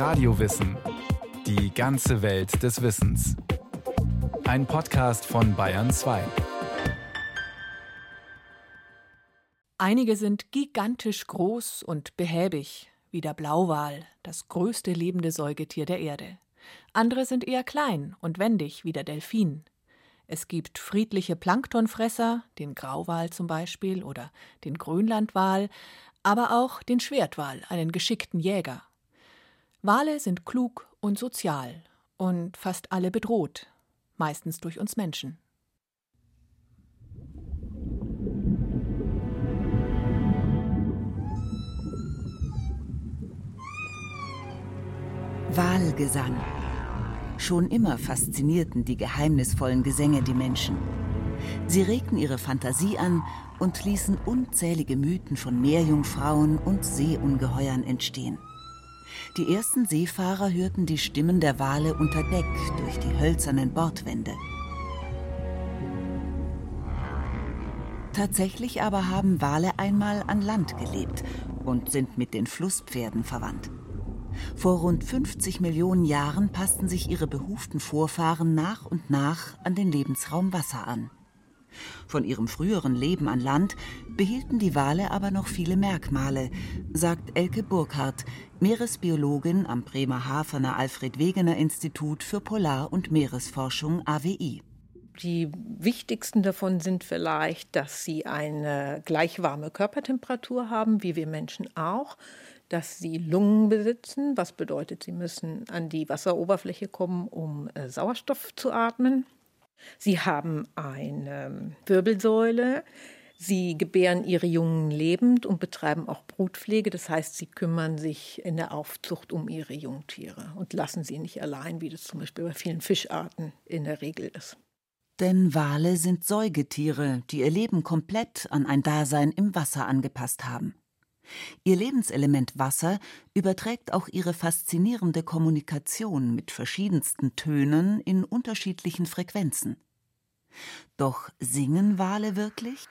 Radiowissen. Die ganze Welt des Wissens. Ein Podcast von Bayern 2. Einige sind gigantisch groß und behäbig, wie der Blauwal, das größte lebende Säugetier der Erde. Andere sind eher klein und wendig, wie der Delfin. Es gibt friedliche Planktonfresser, den Grauwal zum Beispiel oder den Grönlandwal, aber auch den Schwertwal, einen geschickten Jäger. Wale sind klug und sozial und fast alle bedroht, meistens durch uns Menschen. Walgesang. Schon immer faszinierten die geheimnisvollen Gesänge die Menschen. Sie regten ihre Fantasie an und ließen unzählige Mythen von Meerjungfrauen und Seeungeheuern entstehen. Die ersten Seefahrer hörten die Stimmen der Wale unter Deck durch die hölzernen Bordwände. Tatsächlich aber haben Wale einmal an Land gelebt und sind mit den Flusspferden verwandt. Vor rund 50 Millionen Jahren passten sich ihre behuften Vorfahren nach und nach an den Lebensraum Wasser an. Von ihrem früheren Leben an Land behielten die Wale aber noch viele Merkmale, sagt Elke Burkhardt, Meeresbiologin am Bremerhavener Alfred Wegener Institut für Polar- und Meeresforschung AWI. Die wichtigsten davon sind vielleicht, dass sie eine gleich warme Körpertemperatur haben, wie wir Menschen auch, dass sie Lungen besitzen, was bedeutet, sie müssen an die Wasseroberfläche kommen, um äh, Sauerstoff zu atmen. Sie haben eine Wirbelsäule. Sie gebären ihre Jungen lebend und betreiben auch Brutpflege. Das heißt, sie kümmern sich in der Aufzucht um ihre Jungtiere und lassen sie nicht allein, wie das zum Beispiel bei vielen Fischarten in der Regel ist. Denn Wale sind Säugetiere, die ihr Leben komplett an ein Dasein im Wasser angepasst haben. Ihr Lebenselement Wasser überträgt auch ihre faszinierende Kommunikation mit verschiedensten Tönen in unterschiedlichen Frequenzen. Doch singen Wale wirklich?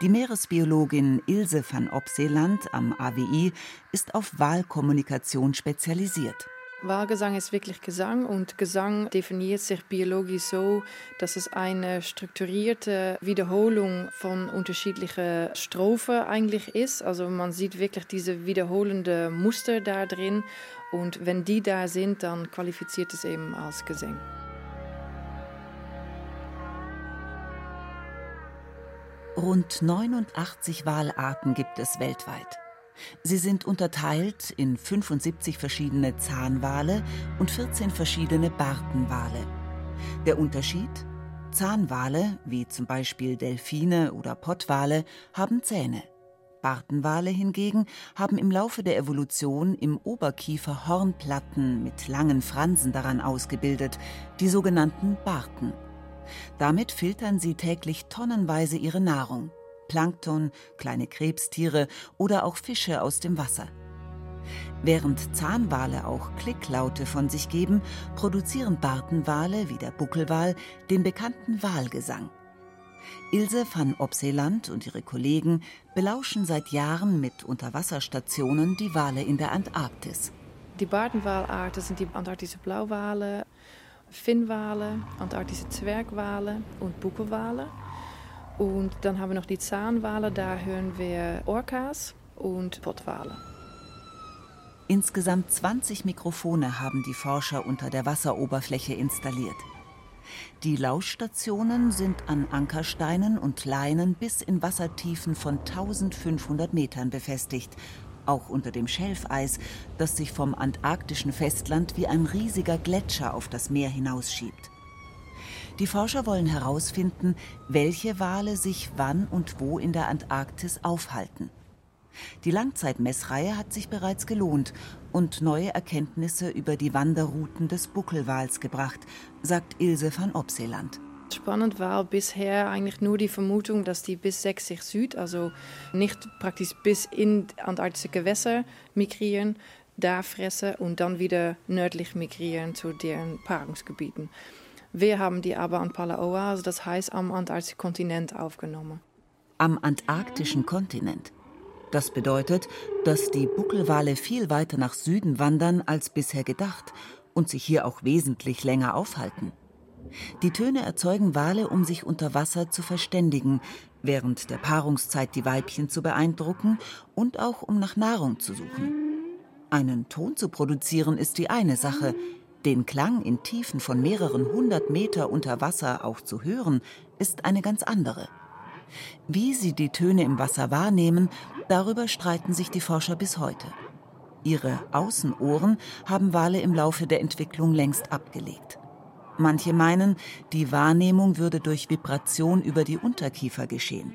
Die Meeresbiologin Ilse van Opseland am AWI ist auf Wahlkommunikation spezialisiert. Wahlgesang ist wirklich Gesang und Gesang definiert sich biologisch so, dass es eine strukturierte Wiederholung von unterschiedlichen Strophen eigentlich ist. Also man sieht wirklich diese wiederholende Muster da drin und wenn die da sind, dann qualifiziert es eben als Gesang. Rund 89 Walarten gibt es weltweit. Sie sind unterteilt in 75 verschiedene Zahnwale und 14 verschiedene Bartenwale. Der Unterschied? Zahnwale, wie zum Beispiel Delfine oder Pottwale, haben Zähne. Bartenwale hingegen haben im Laufe der Evolution im Oberkiefer Hornplatten mit langen Fransen daran ausgebildet, die sogenannten Barten. Damit filtern sie täglich tonnenweise ihre Nahrung. Plankton, kleine Krebstiere oder auch Fische aus dem Wasser. Während Zahnwale auch Klicklaute von sich geben, produzieren Bartenwale wie der Buckelwal den bekannten Walgesang. Ilse van Opseland und ihre Kollegen belauschen seit Jahren mit Unterwasserstationen die Wale in der Antarktis. Die Bartenwalarten sind die antarktische Blauwale, Finnwale, antarktische Zwergwale und Buckelwale. Und dann haben wir noch die Zahnwale, da hören wir Orcas und Pottwale. Insgesamt 20 Mikrofone haben die Forscher unter der Wasseroberfläche installiert. Die Lauschstationen sind an Ankersteinen und Leinen bis in Wassertiefen von 1500 Metern befestigt, auch unter dem Schelfeis, das sich vom antarktischen Festland wie ein riesiger Gletscher auf das Meer hinausschiebt. Die Forscher wollen herausfinden, welche Wale sich wann und wo in der Antarktis aufhalten. Die Langzeitmessreihe hat sich bereits gelohnt und neue Erkenntnisse über die Wanderrouten des Buckelwals gebracht, sagt Ilse van Opseland. Spannend war bisher eigentlich nur die Vermutung, dass die bis 60 Süd, also nicht praktisch bis in antarktische Gewässer migrieren, da fressen und dann wieder nördlich migrieren zu deren Paarungsgebieten. Wir haben die aber an Palaoa, also das heißt am antarktischen Kontinent, aufgenommen. Am antarktischen Kontinent? Das bedeutet, dass die Buckelwale viel weiter nach Süden wandern als bisher gedacht und sich hier auch wesentlich länger aufhalten. Die Töne erzeugen Wale, um sich unter Wasser zu verständigen, während der Paarungszeit die Weibchen zu beeindrucken und auch um nach Nahrung zu suchen. Einen Ton zu produzieren ist die eine Sache, den Klang in Tiefen von mehreren hundert Meter unter Wasser auch zu hören, ist eine ganz andere. Wie sie die Töne im Wasser wahrnehmen, darüber streiten sich die Forscher bis heute. Ihre Außenohren haben Wale im Laufe der Entwicklung längst abgelegt. Manche meinen, die Wahrnehmung würde durch Vibration über die Unterkiefer geschehen.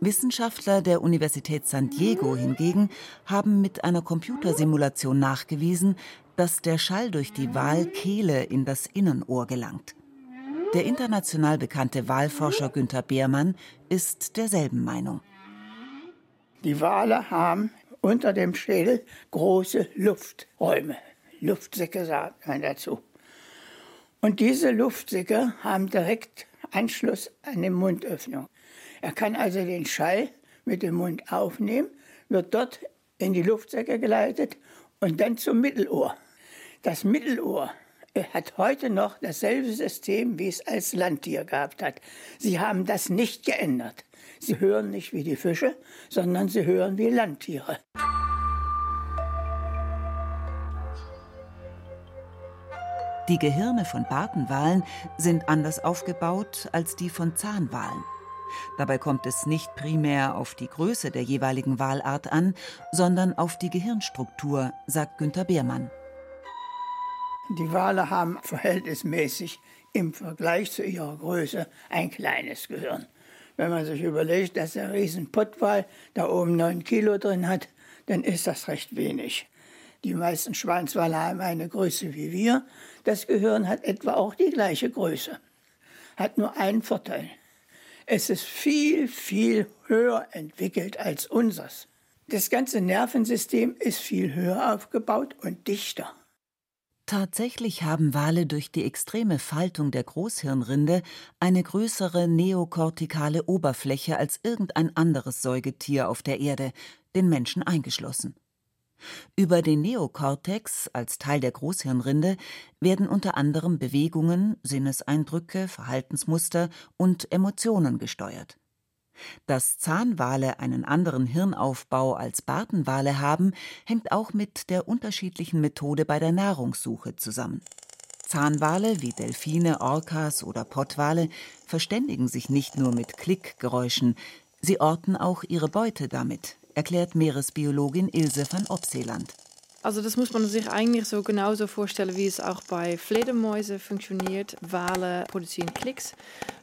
Wissenschaftler der Universität San Diego hingegen haben mit einer Computersimulation nachgewiesen, dass der Schall durch die Walkehle in das Innenohr gelangt. Der international bekannte Wahlforscher Günther Beermann ist derselben Meinung. Die Wale haben unter dem Schädel große Lufträume. Luftsäcke sagt man dazu. Und diese Luftsäcke haben direkt Anschluss an die Mundöffnung. Er kann also den Schall mit dem Mund aufnehmen, wird dort in die Luftsäcke geleitet und dann zum Mittelohr. Das Mittelohr hat heute noch dasselbe System, wie es als Landtier gehabt hat. Sie haben das nicht geändert. Sie hören nicht wie die Fische, sondern sie hören wie Landtiere. Die Gehirne von Bartenwalen sind anders aufgebaut als die von Zahnwalen. Dabei kommt es nicht primär auf die Größe der jeweiligen Walart an, sondern auf die Gehirnstruktur, sagt Günter Beermann. Die Wale haben verhältnismäßig im Vergleich zu ihrer Größe ein kleines Gehirn. Wenn man sich überlegt, dass der Riesenpottwal da oben neun Kilo drin hat, dann ist das recht wenig. Die meisten Schwanzwale haben eine Größe wie wir. Das Gehirn hat etwa auch die gleiche Größe. Hat nur einen Vorteil. Es ist viel, viel höher entwickelt als unseres. Das ganze Nervensystem ist viel höher aufgebaut und dichter. Tatsächlich haben Wale durch die extreme Faltung der Großhirnrinde eine größere neokortikale Oberfläche als irgendein anderes Säugetier auf der Erde, den Menschen eingeschlossen. Über den Neokortex als Teil der Großhirnrinde werden unter anderem Bewegungen, Sinneseindrücke, Verhaltensmuster und Emotionen gesteuert. Dass Zahnwale einen anderen Hirnaufbau als Bartenwale haben, hängt auch mit der unterschiedlichen Methode bei der Nahrungssuche zusammen. Zahnwale wie Delfine, Orcas oder Pottwale verständigen sich nicht nur mit Klickgeräuschen, sie orten auch ihre Beute damit, erklärt Meeresbiologin Ilse van Opseeland. Also das muss man sich eigentlich so genauso vorstellen, wie es auch bei Fledermäusen funktioniert. Wale produzieren Klicks,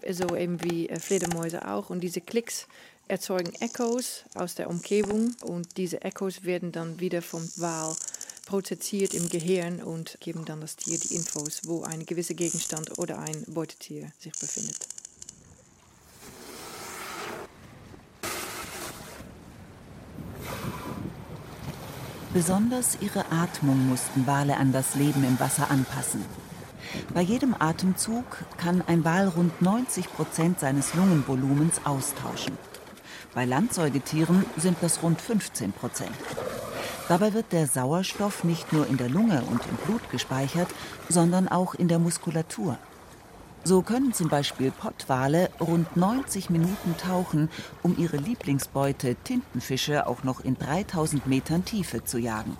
so eben wie äh, Fledermäuse auch. Und diese Klicks erzeugen Echos aus der Umgebung und diese Echos werden dann wieder vom Wal prozessiert im Gehirn und geben dann das Tier die Infos, wo ein gewisser Gegenstand oder ein Beutetier sich befindet. Besonders ihre Atmung mussten Wale an das Leben im Wasser anpassen. Bei jedem Atemzug kann ein Wal rund 90 Prozent seines Lungenvolumens austauschen. Bei Landsäugetieren sind das rund 15 Prozent. Dabei wird der Sauerstoff nicht nur in der Lunge und im Blut gespeichert, sondern auch in der Muskulatur. So können zum Beispiel Pottwale rund 90 Minuten tauchen, um ihre Lieblingsbeute Tintenfische auch noch in 3000 Metern Tiefe zu jagen.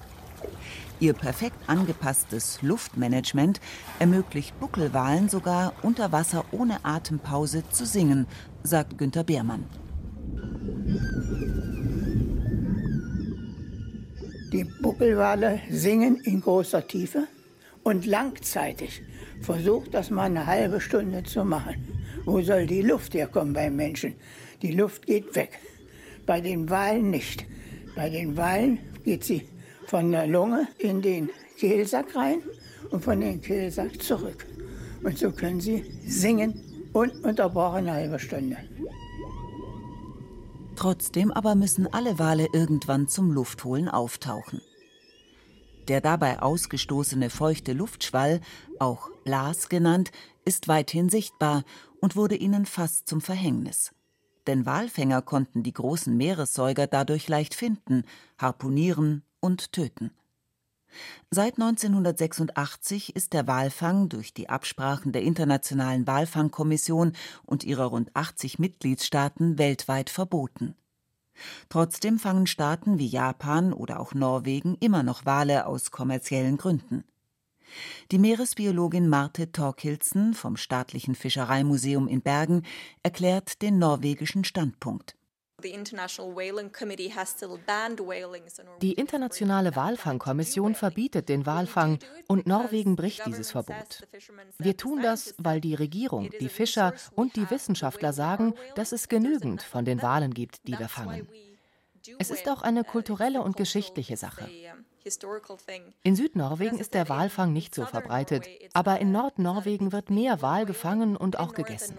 Ihr perfekt angepasstes Luftmanagement ermöglicht Buckelwalen sogar unter Wasser ohne Atempause zu singen, sagt Günter Beermann. Die Buckelwale singen in großer Tiefe und langzeitig versucht das mal eine halbe Stunde zu machen. Wo soll die Luft herkommen beim Menschen? Die Luft geht weg. Bei den Walen nicht. Bei den Walen geht sie von der Lunge in den Kehlsack rein und von dem Kehlsack zurück. Und so können sie singen ununterbrochen eine halbe Stunde. Trotzdem aber müssen alle Wale irgendwann zum Luftholen auftauchen. Der dabei ausgestoßene feuchte Luftschwall, auch Blas genannt, ist weithin sichtbar und wurde ihnen fast zum Verhängnis. denn Walfänger konnten die großen Meeressäuger dadurch leicht finden, harpunieren und töten. Seit 1986 ist der Walfang durch die Absprachen der Internationalen Walfangkommission und ihrer rund 80 Mitgliedstaaten weltweit verboten. Trotzdem fangen Staaten wie Japan oder auch Norwegen immer noch Wale aus kommerziellen Gründen. Die Meeresbiologin Marte Torkildsen vom Staatlichen Fischereimuseum in Bergen erklärt den norwegischen Standpunkt. Die internationale Walfangkommission verbietet den Walfang und Norwegen bricht dieses Verbot. Wir tun das, weil die Regierung, die Fischer und die Wissenschaftler sagen, dass es genügend von den Walen gibt, die wir fangen. Es ist auch eine kulturelle und geschichtliche Sache. In Südnorwegen ist der Walfang nicht so verbreitet, aber in Nordnorwegen wird mehr Wal gefangen und auch gegessen.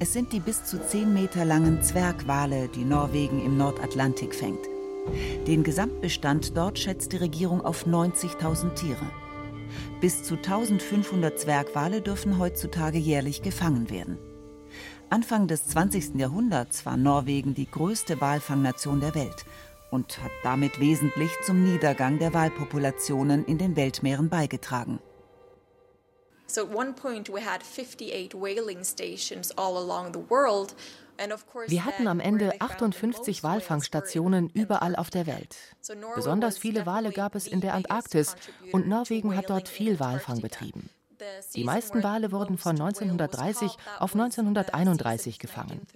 Es sind die bis zu 10 Meter langen Zwergwale, die Norwegen im Nordatlantik fängt. Den Gesamtbestand dort schätzt die Regierung auf 90.000 Tiere. Bis zu 1500 Zwergwale dürfen heutzutage jährlich gefangen werden. Anfang des 20. Jahrhunderts war Norwegen die größte Walfangnation der Welt und hat damit wesentlich zum Niedergang der Walpopulationen in den Weltmeeren beigetragen. So at one point we had 58 whaling stations all along the world wir hatten am Ende 58 Walfangstationen überall auf der Welt. Besonders viele Wale gab es in der Antarktis und Norwegen hat dort viel Walfang betrieben. Die meisten Wale wurden von 1930 auf 1931 gefangen.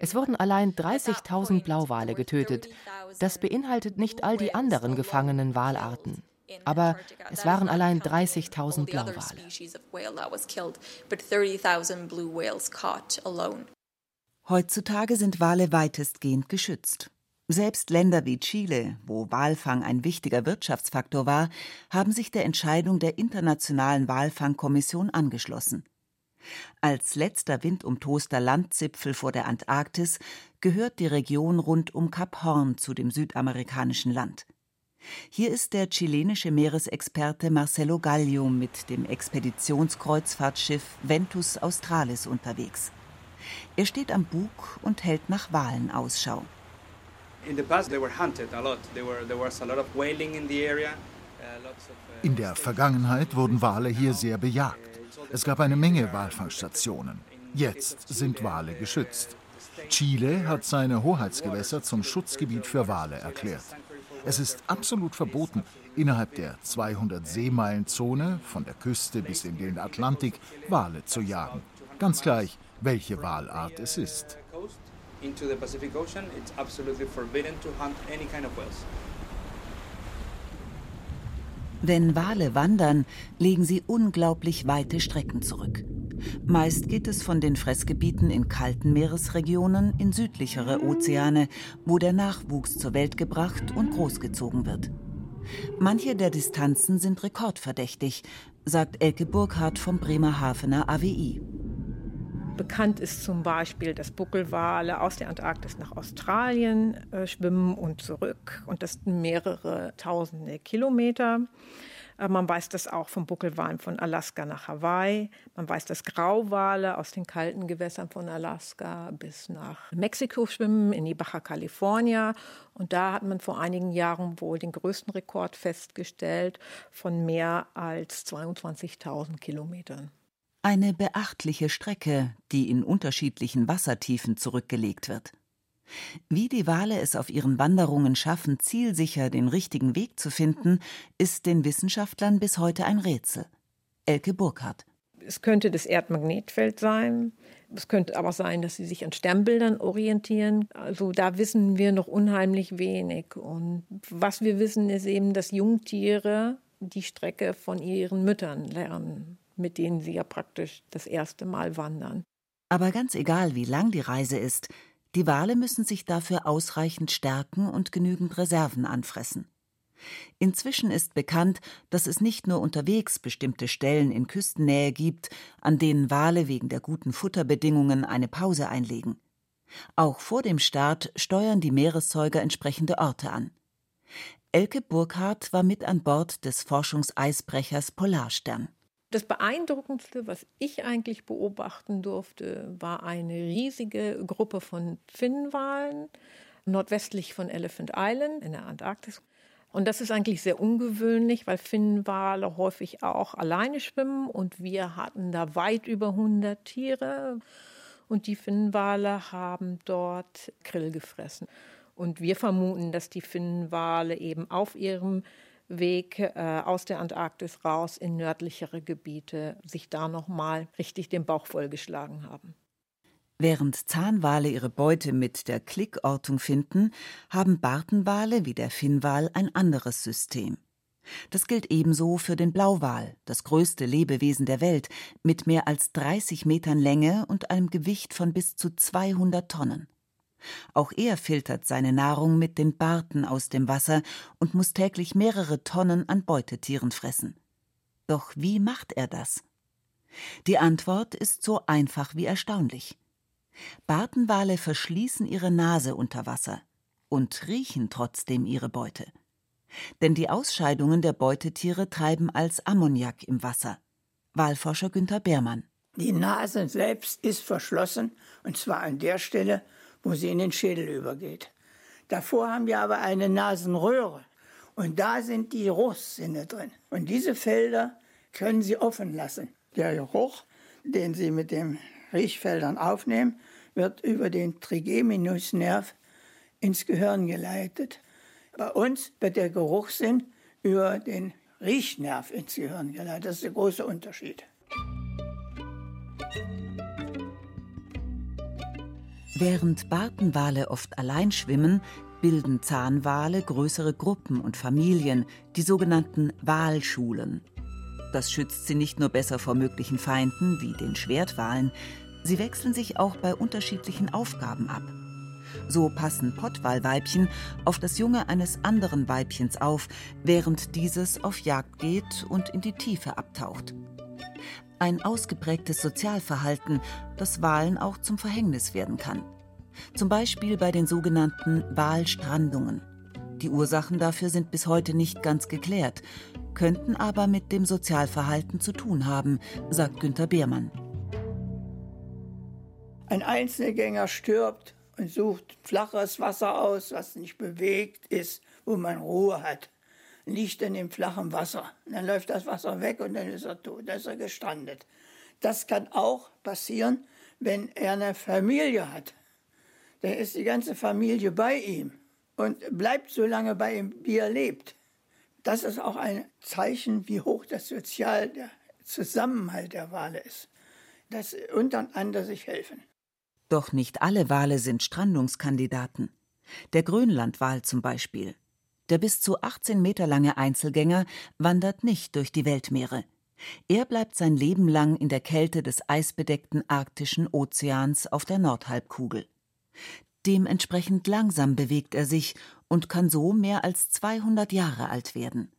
Es wurden allein 30.000 Blauwale getötet. Das beinhaltet nicht all die anderen gefangenen Walarten. Aber es waren allein 30.000 Blauwale. Heutzutage sind Wale weitestgehend geschützt. Selbst Länder wie Chile, wo Walfang ein wichtiger Wirtschaftsfaktor war, haben sich der Entscheidung der Internationalen Walfangkommission angeschlossen. Als letzter windumtoster Landzipfel vor der Antarktis gehört die Region rund um Kap Horn zu dem südamerikanischen Land. Hier ist der chilenische Meeresexperte Marcelo Gallio mit dem Expeditionskreuzfahrtschiff Ventus Australis unterwegs. Er steht am Bug und hält nach Walen Ausschau. In der Vergangenheit wurden Wale hier sehr bejagt. Es gab eine Menge Walfangstationen. Jetzt sind Wale geschützt. Chile hat seine Hoheitsgewässer zum Schutzgebiet für Wale erklärt. Es ist absolut verboten, innerhalb der 200 Seemeilen-Zone von der Küste bis in den Atlantik Wale zu jagen. Ganz gleich, welche Walart es ist. Wenn Wale wandern, legen sie unglaublich weite Strecken zurück. Meist geht es von den Fressgebieten in kalten Meeresregionen in südlichere Ozeane, wo der Nachwuchs zur Welt gebracht und großgezogen wird. Manche der Distanzen sind rekordverdächtig, sagt Elke Burkhardt vom Bremerhavener AWI. Bekannt ist zum Beispiel, dass Buckelwale aus der Antarktis nach Australien äh, schwimmen und zurück. Und das mehrere tausende Kilometer. Äh, man weiß das auch von Buckelwalen von Alaska nach Hawaii. Man weiß, dass Grauwale aus den kalten Gewässern von Alaska bis nach Mexiko schwimmen, in die Baja California. Und da hat man vor einigen Jahren wohl den größten Rekord festgestellt von mehr als 22.000 Kilometern. Eine beachtliche Strecke, die in unterschiedlichen Wassertiefen zurückgelegt wird. Wie die Wale es auf ihren Wanderungen schaffen, zielsicher den richtigen Weg zu finden, ist den Wissenschaftlern bis heute ein Rätsel. Elke Burkhardt. Es könnte das Erdmagnetfeld sein. Es könnte aber sein, dass sie sich an Sternbildern orientieren. Also da wissen wir noch unheimlich wenig. Und was wir wissen, ist eben, dass Jungtiere die Strecke von ihren Müttern lernen mit denen sie ja praktisch das erste Mal wandern. Aber ganz egal, wie lang die Reise ist, die Wale müssen sich dafür ausreichend stärken und genügend Reserven anfressen. Inzwischen ist bekannt, dass es nicht nur unterwegs bestimmte Stellen in Küstennähe gibt, an denen Wale wegen der guten Futterbedingungen eine Pause einlegen. Auch vor dem Start steuern die Meeressäuger entsprechende Orte an. Elke Burkhardt war mit an Bord des Forschungseisbrechers Polarstern. Das Beeindruckendste, was ich eigentlich beobachten durfte, war eine riesige Gruppe von Finnwalen nordwestlich von Elephant Island in der Antarktis. Und das ist eigentlich sehr ungewöhnlich, weil Finnwale häufig auch alleine schwimmen und wir hatten da weit über 100 Tiere und die Finnwale haben dort Krill gefressen. Und wir vermuten, dass die Finnwale eben auf ihrem Weg äh, aus der Antarktis raus in nördlichere Gebiete sich da noch mal richtig den Bauch vollgeschlagen haben. Während Zahnwale ihre Beute mit der Klickortung finden, haben Bartenwale wie der Finnwal ein anderes System. Das gilt ebenso für den Blauwal, das größte Lebewesen der Welt, mit mehr als 30 Metern Länge und einem Gewicht von bis zu 200 Tonnen. Auch er filtert seine Nahrung mit den Barten aus dem Wasser und muss täglich mehrere Tonnen an Beutetieren fressen. Doch wie macht er das? Die Antwort ist so einfach wie erstaunlich. Bartenwale verschließen ihre Nase unter Wasser und riechen trotzdem ihre Beute. Denn die Ausscheidungen der Beutetiere treiben als Ammoniak im Wasser. Walforscher Günther Beermann. Die Nase selbst ist verschlossen, und zwar an der Stelle, wo sie in den Schädel übergeht. Davor haben wir aber eine Nasenröhre, und da sind die Geruchssinne drin. Und diese Felder können Sie offen lassen. Der Geruch, den Sie mit den Riechfeldern aufnehmen, wird über den Trigeminusnerv ins Gehirn geleitet. Bei uns wird der Geruchssinn über den Riechnerv ins Gehirn geleitet. Das ist der große Unterschied. Während Bartenwale oft allein schwimmen, bilden Zahnwale größere Gruppen und Familien, die sogenannten Walschulen. Das schützt sie nicht nur besser vor möglichen Feinden wie den Schwertwalen, sie wechseln sich auch bei unterschiedlichen Aufgaben ab. So passen Pottwalweibchen auf das Junge eines anderen Weibchens auf, während dieses auf Jagd geht und in die Tiefe abtaucht. Ein ausgeprägtes Sozialverhalten, das Walen auch zum Verhängnis werden kann. Zum Beispiel bei den sogenannten Walstrandungen. Die Ursachen dafür sind bis heute nicht ganz geklärt, könnten aber mit dem Sozialverhalten zu tun haben, sagt Günter Beermann. Ein Einzelgänger stirbt und sucht flaches Wasser aus, was nicht bewegt ist, wo man Ruhe hat. Liegt dann im flachen Wasser. dann läuft das Wasser weg und dann ist er tot, dann ist er gestrandet. Das kann auch passieren, wenn er eine Familie hat. Dann ist die ganze Familie bei ihm und bleibt so lange bei ihm, wie er lebt. Das ist auch ein Zeichen, wie hoch das Sozial, der Zusammenhalt der Wale ist. Dass untereinander sich helfen. Doch nicht alle Wale sind Strandungskandidaten. Der Grönlandwal zum Beispiel. Der bis zu 18 Meter lange Einzelgänger wandert nicht durch die Weltmeere. Er bleibt sein Leben lang in der Kälte des eisbedeckten arktischen Ozeans auf der Nordhalbkugel. Dementsprechend langsam bewegt er sich und kann so mehr als 200 Jahre alt werden.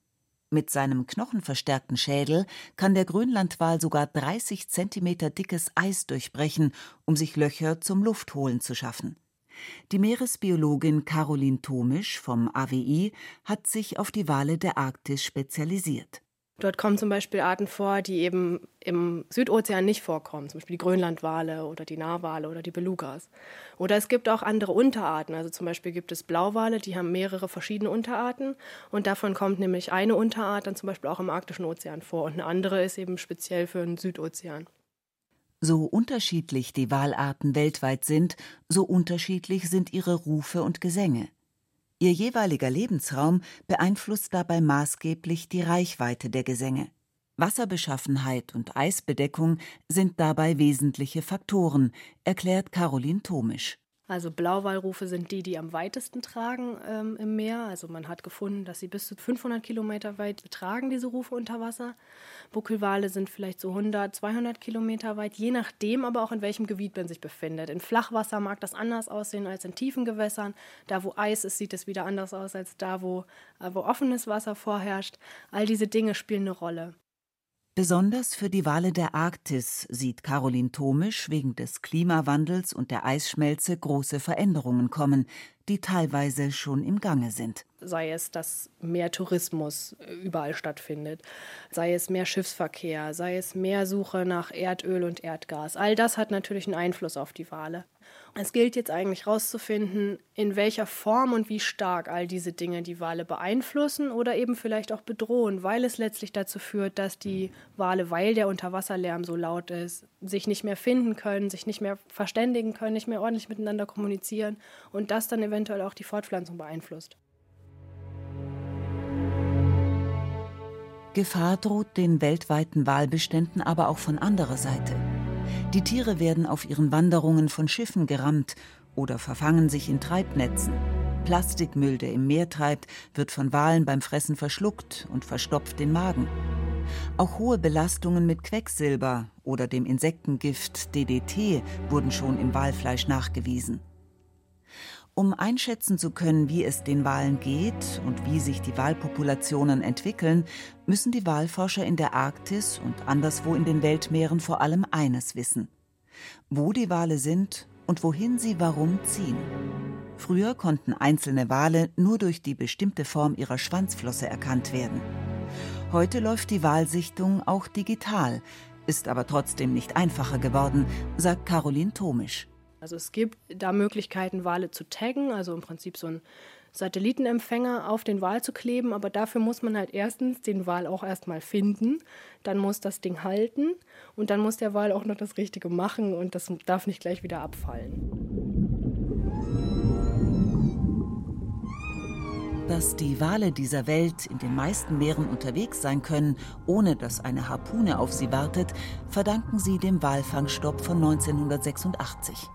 Mit seinem knochenverstärkten Schädel kann der Grönlandwal sogar 30 Zentimeter dickes Eis durchbrechen, um sich Löcher zum Luftholen zu schaffen. Die Meeresbiologin Caroline Tomisch vom AWI hat sich auf die Wale der Arktis spezialisiert. Dort kommen zum Beispiel Arten vor, die eben im Südozean nicht vorkommen, zum Beispiel die Grönlandwale oder die Narwale oder die Belugas. Oder es gibt auch andere Unterarten, also zum Beispiel gibt es Blauwale, die haben mehrere verschiedene Unterarten und davon kommt nämlich eine Unterart dann zum Beispiel auch im arktischen Ozean vor und eine andere ist eben speziell für den Südozean. So unterschiedlich die Walarten weltweit sind, so unterschiedlich sind ihre Rufe und Gesänge. Ihr jeweiliger Lebensraum beeinflusst dabei maßgeblich die Reichweite der Gesänge. Wasserbeschaffenheit und Eisbedeckung sind dabei wesentliche Faktoren, erklärt Caroline Tomisch. Also Blauwalrufe sind die, die am weitesten tragen ähm, im Meer. Also man hat gefunden, dass sie bis zu 500 Kilometer weit tragen, diese Rufe unter Wasser. Buckelwale sind vielleicht so 100, 200 Kilometer weit, je nachdem aber auch in welchem Gebiet man sich befindet. In Flachwasser mag das anders aussehen als in tiefen Gewässern. Da, wo Eis ist, sieht es wieder anders aus als da, wo, äh, wo offenes Wasser vorherrscht. All diese Dinge spielen eine Rolle. Besonders für die Wale der Arktis sieht Caroline Thomisch wegen des Klimawandels und der Eisschmelze große Veränderungen kommen, die teilweise schon im Gange sind. Sei es, dass mehr Tourismus überall stattfindet, sei es mehr Schiffsverkehr, sei es mehr Suche nach Erdöl und Erdgas. All das hat natürlich einen Einfluss auf die Wale. Es gilt jetzt eigentlich herauszufinden, in welcher Form und wie stark all diese Dinge die Wale beeinflussen oder eben vielleicht auch bedrohen, weil es letztlich dazu führt, dass die Wale, weil der Unterwasserlärm so laut ist, sich nicht mehr finden können, sich nicht mehr verständigen können, nicht mehr ordentlich miteinander kommunizieren und das dann eventuell auch die Fortpflanzung beeinflusst. Gefahr droht den weltweiten Walbeständen aber auch von anderer Seite. Die Tiere werden auf ihren Wanderungen von Schiffen gerammt oder verfangen sich in Treibnetzen. Plastikmüll, der im Meer treibt, wird von Walen beim Fressen verschluckt und verstopft den Magen. Auch hohe Belastungen mit Quecksilber oder dem Insektengift DDT wurden schon im Walfleisch nachgewiesen. Um einschätzen zu können, wie es den Walen geht und wie sich die Walpopulationen entwickeln, müssen die Walforscher in der Arktis und anderswo in den Weltmeeren vor allem eines wissen. Wo die Wale sind und wohin sie warum ziehen. Früher konnten einzelne Wale nur durch die bestimmte Form ihrer Schwanzflosse erkannt werden. Heute läuft die Walsichtung auch digital, ist aber trotzdem nicht einfacher geworden, sagt Caroline Thomisch. Also es gibt da Möglichkeiten, Wale zu taggen, also im Prinzip so einen Satellitenempfänger auf den Wal zu kleben, aber dafür muss man halt erstens den Wal auch erstmal finden, dann muss das Ding halten und dann muss der Wal auch noch das Richtige machen und das darf nicht gleich wieder abfallen. Dass die Wale dieser Welt in den meisten Meeren unterwegs sein können, ohne dass eine Harpune auf sie wartet, verdanken sie dem Walfangstopp von 1986.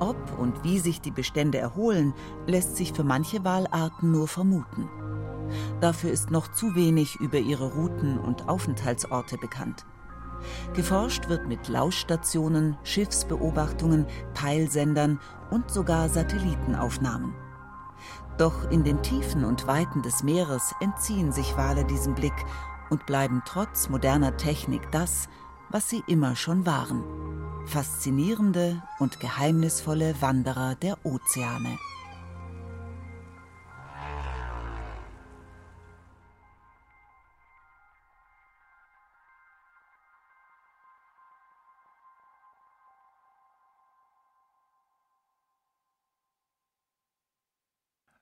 Ob und wie sich die Bestände erholen, lässt sich für manche Walarten nur vermuten. Dafür ist noch zu wenig über ihre Routen und Aufenthaltsorte bekannt. Geforscht wird mit Lauschstationen, Schiffsbeobachtungen, Peilsendern und sogar Satellitenaufnahmen. Doch in den Tiefen und Weiten des Meeres entziehen sich Wale diesem Blick und bleiben trotz moderner Technik das, was sie immer schon waren. Faszinierende und geheimnisvolle Wanderer der Ozeane.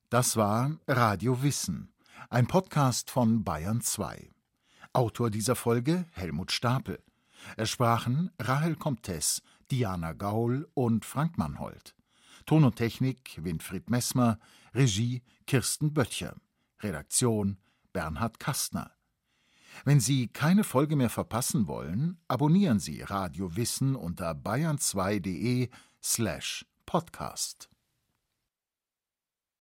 Das war Radio Wissen, ein Podcast von Bayern 2. Autor dieser Folge Helmut Stapel. Es sprachen Rahel Comtes, Diana Gaul und Frank Mannhold. Ton und Technik Winfried Messmer, Regie Kirsten Böttcher, Redaktion Bernhard Kastner. Wenn Sie keine Folge mehr verpassen wollen, abonnieren Sie Radio Wissen unter bayern2.de slash podcast.